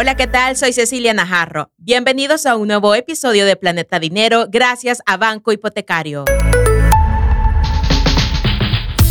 Hola, ¿qué tal? Soy Cecilia Najarro. Bienvenidos a un nuevo episodio de Planeta Dinero gracias a Banco Hipotecario.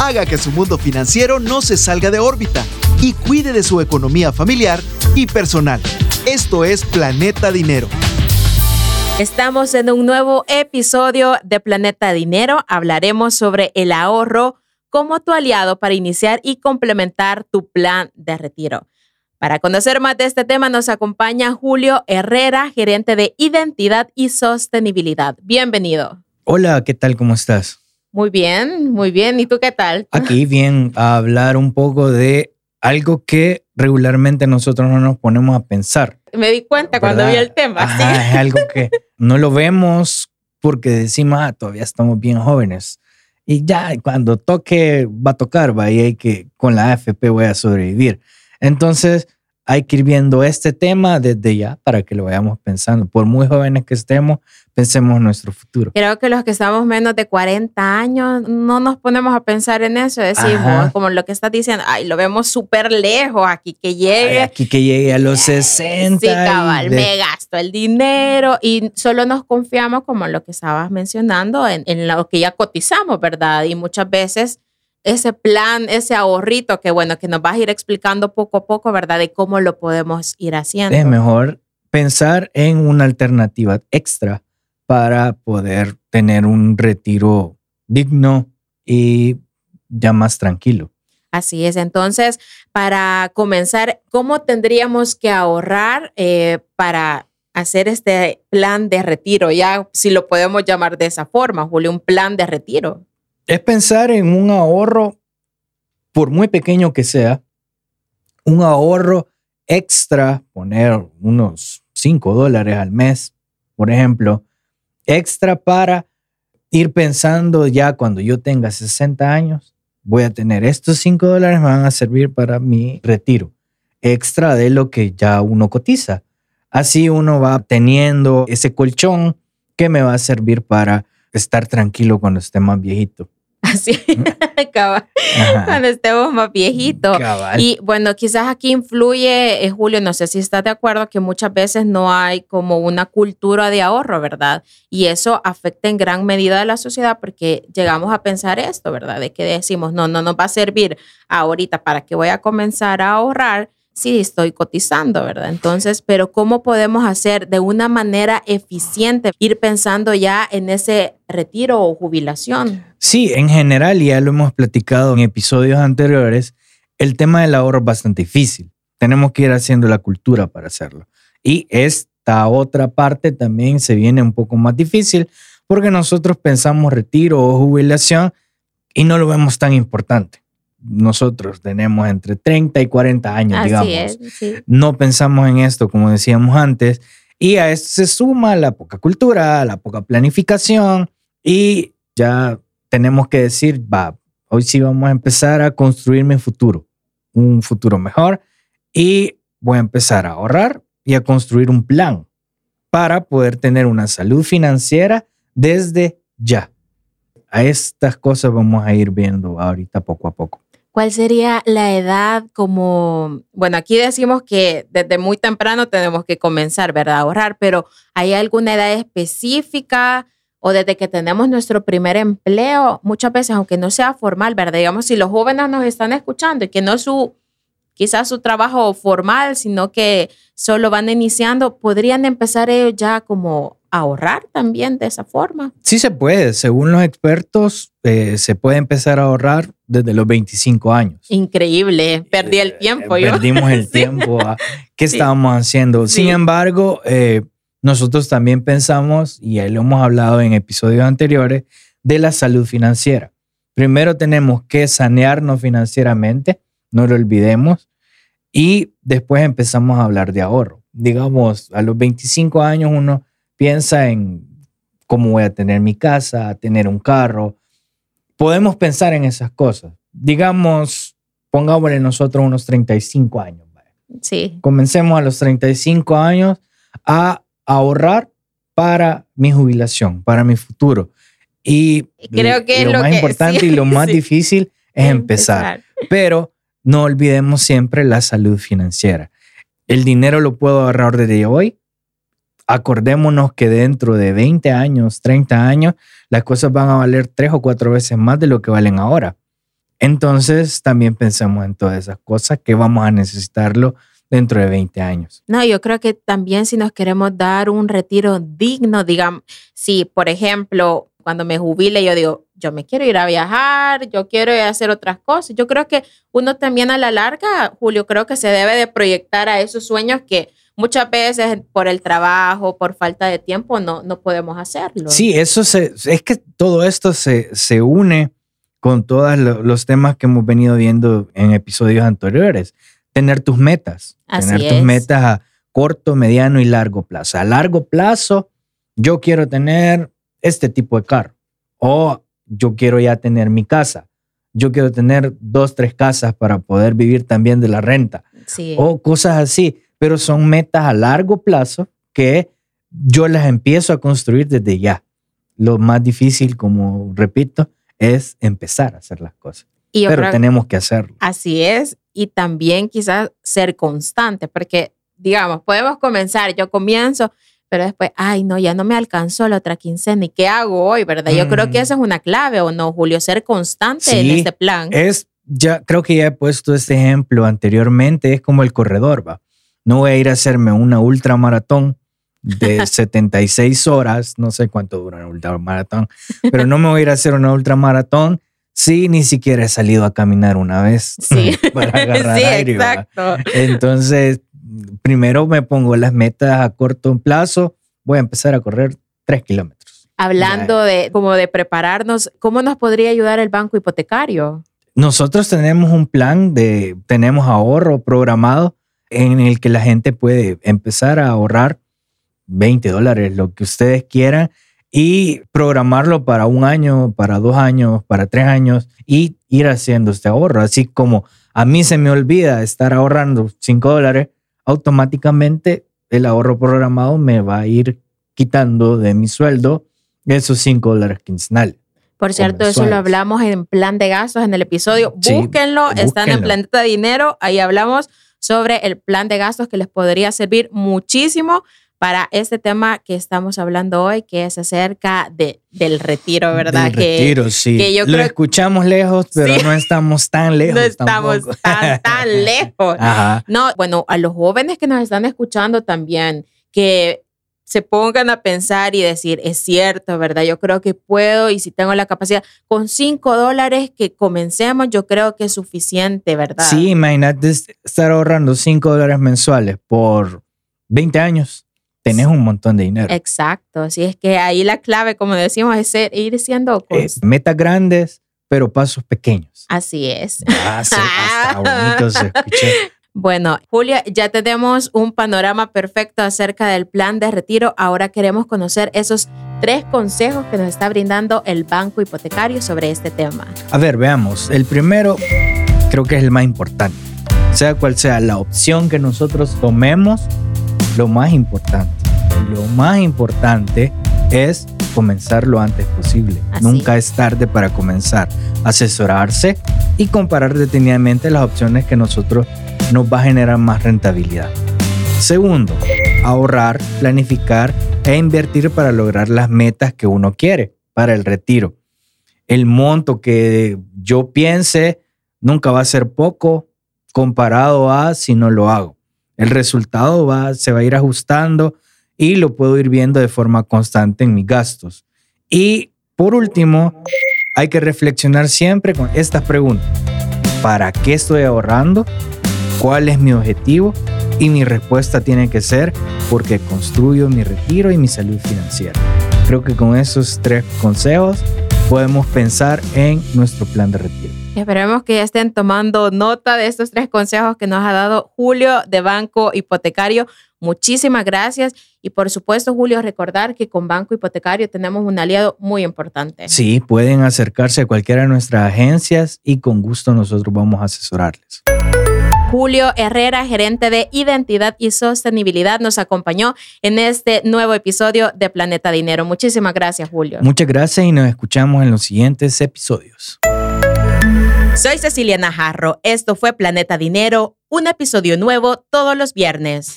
Haga que su mundo financiero no se salga de órbita y cuide de su economía familiar y personal. Esto es Planeta Dinero. Estamos en un nuevo episodio de Planeta Dinero. Hablaremos sobre el ahorro como tu aliado para iniciar y complementar tu plan de retiro. Para conocer más de este tema nos acompaña Julio Herrera, gerente de Identidad y Sostenibilidad. Bienvenido. Hola, ¿qué tal? ¿Cómo estás? Muy bien, muy bien. ¿Y tú qué tal? Aquí bien, a hablar un poco de algo que regularmente nosotros no nos ponemos a pensar. Me di cuenta cuando vi el tema. Es algo que no lo vemos porque decimos, ah, todavía estamos bien jóvenes. Y ya, cuando toque, va a tocar, va, y hay que, con la AFP voy a sobrevivir. Entonces, hay que ir viendo este tema desde ya para que lo vayamos pensando. Por muy jóvenes que estemos, pensemos en nuestro futuro. Creo que los que estamos menos de 40 años no nos ponemos a pensar en eso. Decimos, como lo que estás diciendo, ay, lo vemos súper lejos, aquí que llegue. aquí que llegue a los 60. Sí, cabal, me gasto el dinero y solo nos confiamos, como lo que estabas mencionando, en, en lo que ya cotizamos, ¿verdad? Y muchas veces ese plan, ese ahorrito que bueno, que nos vas a ir explicando poco a poco, ¿verdad? De cómo lo podemos ir haciendo. Es mejor pensar en una alternativa extra para poder tener un retiro digno y ya más tranquilo. Así es. Entonces, para comenzar, ¿cómo tendríamos que ahorrar eh, para hacer este plan de retiro? Ya, si lo podemos llamar de esa forma, Julio, un plan de retiro es pensar en un ahorro, por muy pequeño que sea, un ahorro extra, poner unos 5 dólares al mes, por ejemplo, extra para ir pensando ya cuando yo tenga 60 años, voy a tener estos 5 dólares, me van a servir para mi retiro, extra de lo que ya uno cotiza. Así uno va teniendo ese colchón que me va a servir para estar tranquilo cuando esté más viejito. Así, cuando estemos más viejitos. Y bueno, quizás aquí influye, eh, Julio, no sé si estás de acuerdo, que muchas veces no hay como una cultura de ahorro, ¿verdad? Y eso afecta en gran medida a la sociedad porque llegamos a pensar esto, ¿verdad? De que decimos, no, no nos va a servir ahorita para que voy a comenzar a ahorrar sí estoy cotizando, ¿verdad? Entonces, pero ¿cómo podemos hacer de una manera eficiente, ir pensando ya en ese retiro o jubilación? Sí, en general, ya lo hemos platicado en episodios anteriores, el tema del ahorro es bastante difícil. Tenemos que ir haciendo la cultura para hacerlo. Y esta otra parte también se viene un poco más difícil porque nosotros pensamos retiro o jubilación y no lo vemos tan importante nosotros tenemos entre 30 y 40 años, digamos. No pensamos en esto, como decíamos antes, y a esto se suma la poca cultura, la poca planificación, y ya tenemos que decir, va, hoy sí vamos a empezar a construir mi futuro, un futuro mejor, y voy a empezar a ahorrar y a construir un plan para poder tener una salud financiera desde ya. A estas cosas vamos a ir viendo ahorita poco a poco. ¿Cuál sería la edad como, bueno, aquí decimos que desde muy temprano tenemos que comenzar, ¿verdad? A ahorrar, pero ¿hay alguna edad específica o desde que tenemos nuestro primer empleo? Muchas veces, aunque no sea formal, ¿verdad? Digamos, si los jóvenes nos están escuchando y que no su, quizás su trabajo formal, sino que solo van iniciando, podrían empezar ellos ya como ahorrar también de esa forma. Sí se puede, según los expertos, eh, se puede empezar a ahorrar desde los 25 años. Increíble, perdí el tiempo. yo. Perdimos el tiempo. ¿Qué estábamos haciendo? Sin embargo, eh, nosotros también pensamos, y ahí lo hemos hablado en episodios anteriores, de la salud financiera. Primero tenemos que sanearnos financieramente, no lo olvidemos, y después empezamos a hablar de ahorro. Digamos, a los 25 años uno piensa en cómo voy a tener mi casa, tener un carro. Podemos pensar en esas cosas. Digamos, pongámosle nosotros unos 35 años. Sí. Comencemos a los 35 años a ahorrar para mi jubilación, para mi futuro. Y creo que lo, más importante y lo más difícil es empezar. empezar. Pero no olvidemos siempre la salud financiera. El dinero lo puedo agarrar desde hoy. Acordémonos que dentro de 20 años, 30 años, las cosas van a valer tres o cuatro veces más de lo que valen ahora. Entonces, también pensemos en todas esas cosas que vamos a necesitarlo dentro de 20 años. No, yo creo que también si nos queremos dar un retiro digno, digamos, si por ejemplo, cuando me jubile, yo digo, yo me quiero ir a viajar, yo quiero hacer otras cosas. Yo creo que uno también a la larga, Julio, creo que se debe de proyectar a esos sueños que muchas veces por el trabajo, por falta de tiempo, no, no podemos hacerlo. Sí, eso se, es que todo esto se, se une con todos los temas que hemos venido viendo en episodios anteriores tener tus metas, tener tus metas a corto, mediano y largo plazo. A largo plazo, yo quiero tener este tipo de carro o yo quiero ya tener mi casa. Yo quiero tener dos, tres casas para poder vivir también de la renta o cosas así, pero son metas a largo plazo que yo las empiezo a construir desde ya. Lo más difícil, como repito, es empezar a hacer las cosas. pero tenemos que hacerlo. Así es y también quizás ser constante, porque digamos, podemos comenzar, yo comienzo, pero después, ay, no, ya no me alcanzó la otra quincena, ¿y qué hago hoy, verdad? Yo creo que esa es una clave, ¿o no, Julio? Ser constante en este plan. Es, ya creo que ya he puesto este ejemplo anteriormente, es como el corredor, ¿va? No voy a ir a hacerme una ultramaratón de 76 horas, no sé cuánto dura una ultramaratón, pero no me voy a ir a hacer una ultramaratón Sí, ni siquiera he salido a caminar una vez sí. para agarrar sí, Exacto. Entonces, primero me pongo las metas a corto plazo. Voy a empezar a correr tres kilómetros. Hablando de como de prepararnos, ¿cómo nos podría ayudar el banco hipotecario? Nosotros tenemos un plan de, tenemos ahorro programado en el que la gente puede empezar a ahorrar 20 dólares, lo que ustedes quieran y programarlo para un año, para dos años, para tres años y ir haciendo este ahorro. Así como a mí se me olvida estar ahorrando cinco dólares, automáticamente el ahorro programado me va a ir quitando de mi sueldo esos cinco dólares quincenales. Por cierto, eso lo hablamos en plan de gastos en el episodio. búsquenlo, están en Planeta Dinero. Ahí hablamos sobre el plan de gastos que les podría servir muchísimo para este tema que estamos hablando hoy, que es acerca de, del retiro, ¿verdad? Del retiro, sí. Que yo Lo escuchamos lejos, pero no estamos tan lejos. No estamos tan, tan lejos. Ajá. No, bueno, a los jóvenes que nos están escuchando también, que se pongan a pensar y decir, es cierto, ¿verdad? Yo creo que puedo y si tengo la capacidad, con cinco dólares que comencemos, yo creo que es suficiente, ¿verdad? Sí, imagínate estar ahorrando cinco dólares mensuales por 20 años tenés un montón de dinero. Exacto, así es que ahí la clave, como decimos, es ir siendo... Eh, metas grandes, pero pasos pequeños. Así es. Ah, está bonito, se. Bueno, Julia, ya tenemos un panorama perfecto acerca del plan de retiro. Ahora queremos conocer esos tres consejos que nos está brindando el banco hipotecario sobre este tema. A ver, veamos. El primero creo que es el más importante. Sea cual sea la opción que nosotros tomemos, lo más importante, lo más importante es comenzar lo antes posible. Nunca es tarde para comenzar. Asesorarse y comparar detenidamente las opciones que nosotros nos va a generar más rentabilidad. Segundo, ahorrar, planificar e invertir para lograr las metas que uno quiere para el retiro. El monto que yo piense nunca va a ser poco comparado a si no lo hago. El resultado va, se va a ir ajustando y lo puedo ir viendo de forma constante en mis gastos. Y por último, hay que reflexionar siempre con estas preguntas. ¿Para qué estoy ahorrando? ¿Cuál es mi objetivo? Y mi respuesta tiene que ser porque construyo mi retiro y mi salud financiera. Creo que con esos tres consejos podemos pensar en nuestro plan de retiro. Esperemos que ya estén tomando nota de estos tres consejos que nos ha dado Julio de Banco Hipotecario. Muchísimas gracias. Y por supuesto, Julio, recordar que con Banco Hipotecario tenemos un aliado muy importante. Sí, pueden acercarse a cualquiera de nuestras agencias y con gusto nosotros vamos a asesorarles. Julio Herrera, gerente de identidad y sostenibilidad, nos acompañó en este nuevo episodio de Planeta Dinero. Muchísimas gracias, Julio. Muchas gracias y nos escuchamos en los siguientes episodios. Soy Cecilia Najarro. Esto fue Planeta Dinero, un episodio nuevo todos los viernes.